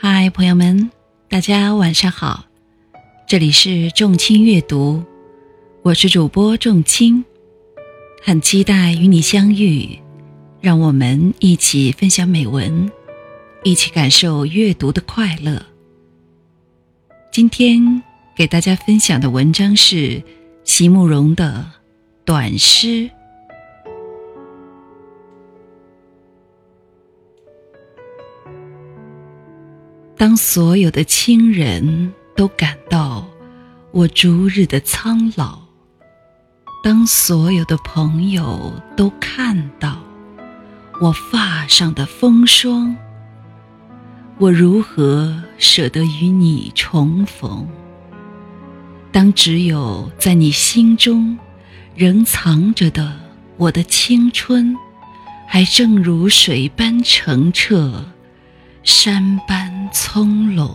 嗨，朋友们，大家晚上好，这里是众卿阅读，我是主播众卿，很期待与你相遇，让我们一起分享美文，一起感受阅读的快乐。今天给大家分享的文章是席慕容的短诗。当所有的亲人都感到我逐日的苍老，当所有的朋友都看到我发上的风霜，我如何舍得与你重逢？当只有在你心中仍藏着的我的青春，还正如水般澄澈。山般葱茏。